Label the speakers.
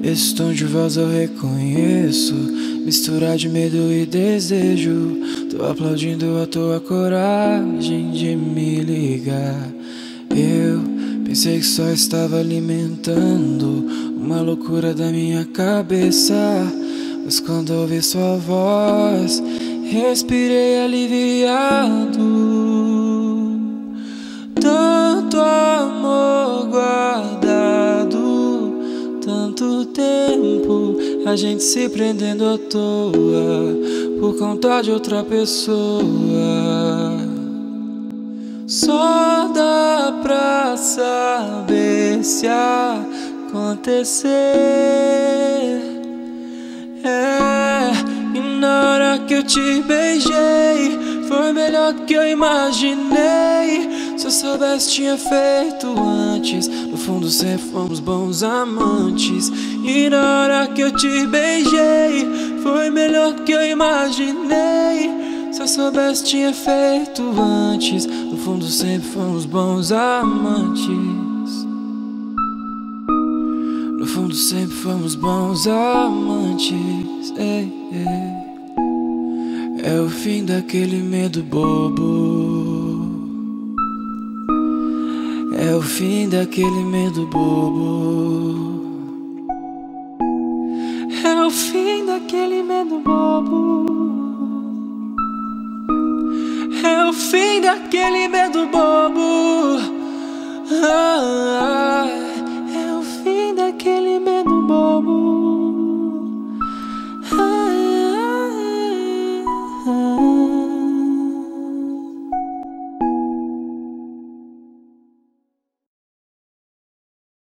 Speaker 1: Nesse tom de voz eu reconheço. Mistura de medo e desejo. Tô aplaudindo a tua coragem de me ligar. Eu pensei que só estava alimentando Uma loucura da minha cabeça. Mas quando ouvi sua voz Respirei aliviado tanto tempo a gente se prendendo à toa por conta de outra pessoa. Só dá pra saber se acontecer. É, e na hora que eu te beijei, foi melhor do que eu imaginei. Se eu soubesse, tinha feito antes. No fundo, sempre fomos bons amantes. E na hora que eu te beijei, foi melhor que eu imaginei. Se eu soubesse, tinha feito antes. No fundo, sempre fomos bons amantes. No fundo, sempre fomos bons amantes. Ei, ei. É o fim daquele medo bobo. É o fim daquele medo bobo. É o fim daquele medo bobo. É o fim daquele medo bobo. Ah, ah.